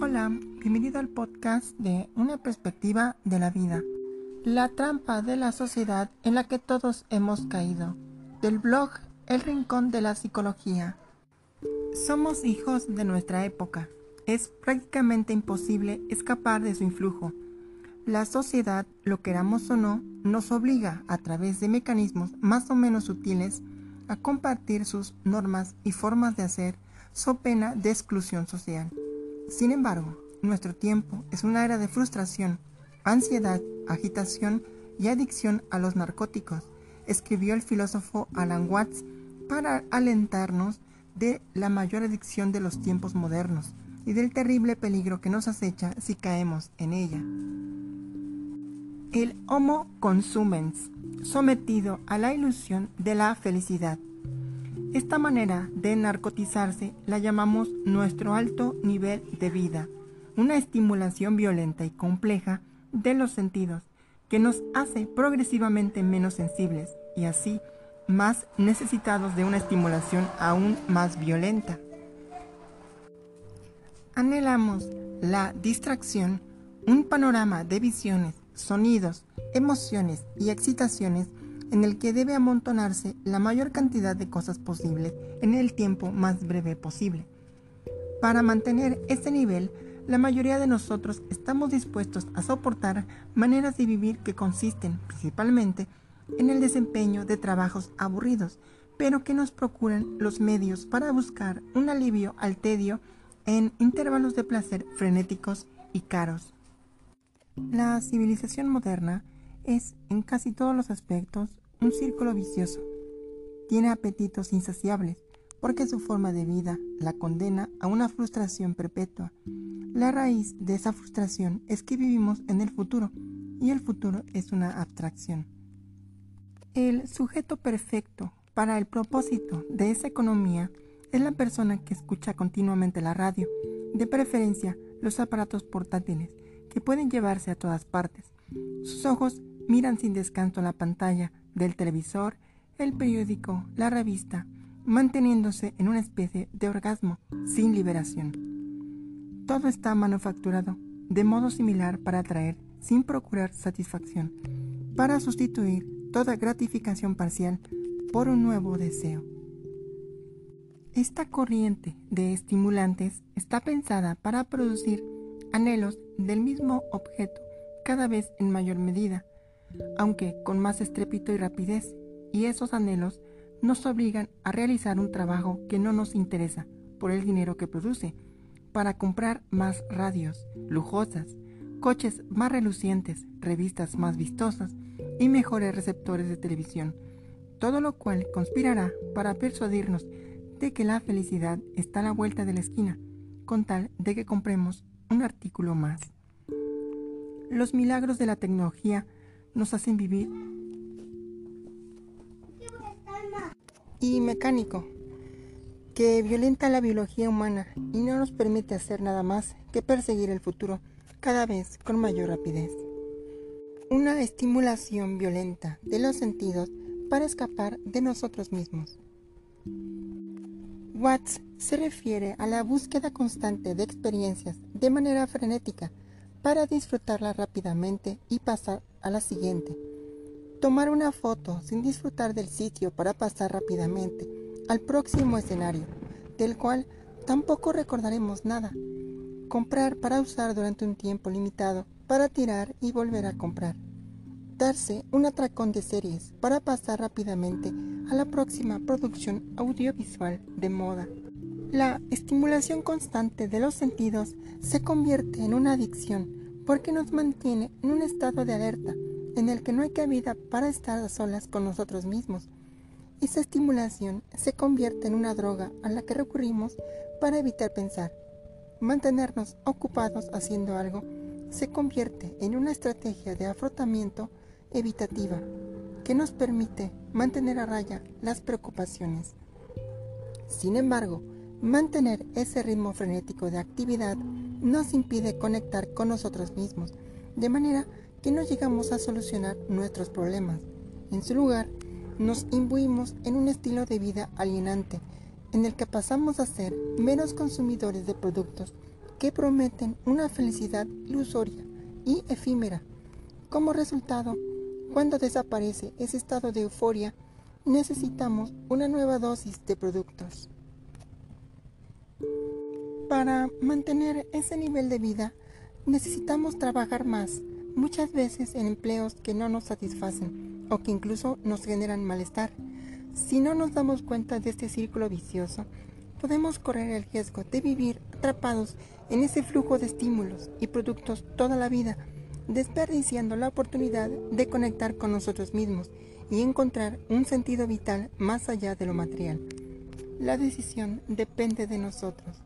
Hola, bienvenido al podcast de Una perspectiva de la vida. La trampa de la sociedad en la que todos hemos caído. Del blog El Rincón de la Psicología. Somos hijos de nuestra época. Es prácticamente imposible escapar de su influjo. La sociedad, lo queramos o no, nos obliga a través de mecanismos más o menos sutiles a compartir sus normas y formas de hacer so pena de exclusión social. Sin embargo, nuestro tiempo es una era de frustración, ansiedad, agitación y adicción a los narcóticos, escribió el filósofo Alan Watts para alentarnos de la mayor adicción de los tiempos modernos y del terrible peligro que nos acecha si caemos en ella. El Homo consumens, sometido a la ilusión de la felicidad, esta manera de narcotizarse la llamamos nuestro alto nivel de vida, una estimulación violenta y compleja de los sentidos que nos hace progresivamente menos sensibles y así más necesitados de una estimulación aún más violenta. Anhelamos la distracción, un panorama de visiones, sonidos, emociones y excitaciones en el que debe amontonarse la mayor cantidad de cosas posibles en el tiempo más breve posible. Para mantener este nivel, la mayoría de nosotros estamos dispuestos a soportar maneras de vivir que consisten principalmente en el desempeño de trabajos aburridos, pero que nos procuran los medios para buscar un alivio al tedio en intervalos de placer frenéticos y caros. La civilización moderna es, en casi todos los aspectos, un círculo vicioso. Tiene apetitos insaciables, porque su forma de vida la condena a una frustración perpetua. La raíz de esa frustración es que vivimos en el futuro, y el futuro es una abstracción. El sujeto perfecto para el propósito de esa economía es la persona que escucha continuamente la radio, de preferencia los aparatos portátiles, que pueden llevarse a todas partes. Sus ojos miran sin descanso la pantalla del televisor, el periódico, la revista, manteniéndose en una especie de orgasmo sin liberación. Todo está manufacturado de modo similar para atraer sin procurar satisfacción, para sustituir toda gratificación parcial por un nuevo deseo. Esta corriente de estimulantes está pensada para producir anhelos del mismo objeto cada vez en mayor medida, aunque con más estrépito y rapidez, y esos anhelos nos obligan a realizar un trabajo que no nos interesa por el dinero que produce, para comprar más radios lujosas, coches más relucientes, revistas más vistosas y mejores receptores de televisión, todo lo cual conspirará para persuadirnos de que la felicidad está a la vuelta de la esquina, con tal de que compremos un artículo más. Los milagros de la tecnología nos hacen vivir. Y mecánico, que violenta la biología humana y no nos permite hacer nada más que perseguir el futuro cada vez con mayor rapidez. Una estimulación violenta de los sentidos para escapar de nosotros mismos. Watts se refiere a la búsqueda constante de experiencias de manera frenética para disfrutarla rápidamente y pasar a la siguiente. Tomar una foto sin disfrutar del sitio para pasar rápidamente al próximo escenario, del cual tampoco recordaremos nada. Comprar para usar durante un tiempo limitado para tirar y volver a comprar. Darse un atracón de series para pasar rápidamente a la próxima producción audiovisual de moda. La estimulación constante de los sentidos se convierte en una adicción porque nos mantiene en un estado de alerta en el que no hay cabida para estar a solas con nosotros mismos. Esa estimulación se convierte en una droga a la que recurrimos para evitar pensar. Mantenernos ocupados haciendo algo se convierte en una estrategia de afrotamiento evitativa que nos permite mantener a raya las preocupaciones. Sin embargo, mantener ese ritmo frenético de actividad nos impide conectar con nosotros mismos, de manera que no llegamos a solucionar nuestros problemas. En su lugar, nos imbuimos en un estilo de vida alienante, en el que pasamos a ser menos consumidores de productos que prometen una felicidad ilusoria y efímera. Como resultado, cuando desaparece ese estado de euforia, necesitamos una nueva dosis de productos. Para mantener ese nivel de vida, necesitamos trabajar más, muchas veces en empleos que no nos satisfacen o que incluso nos generan malestar. Si no nos damos cuenta de este círculo vicioso, podemos correr el riesgo de vivir atrapados en ese flujo de estímulos y productos toda la vida, desperdiciando la oportunidad de conectar con nosotros mismos y encontrar un sentido vital más allá de lo material. La decisión depende de nosotros.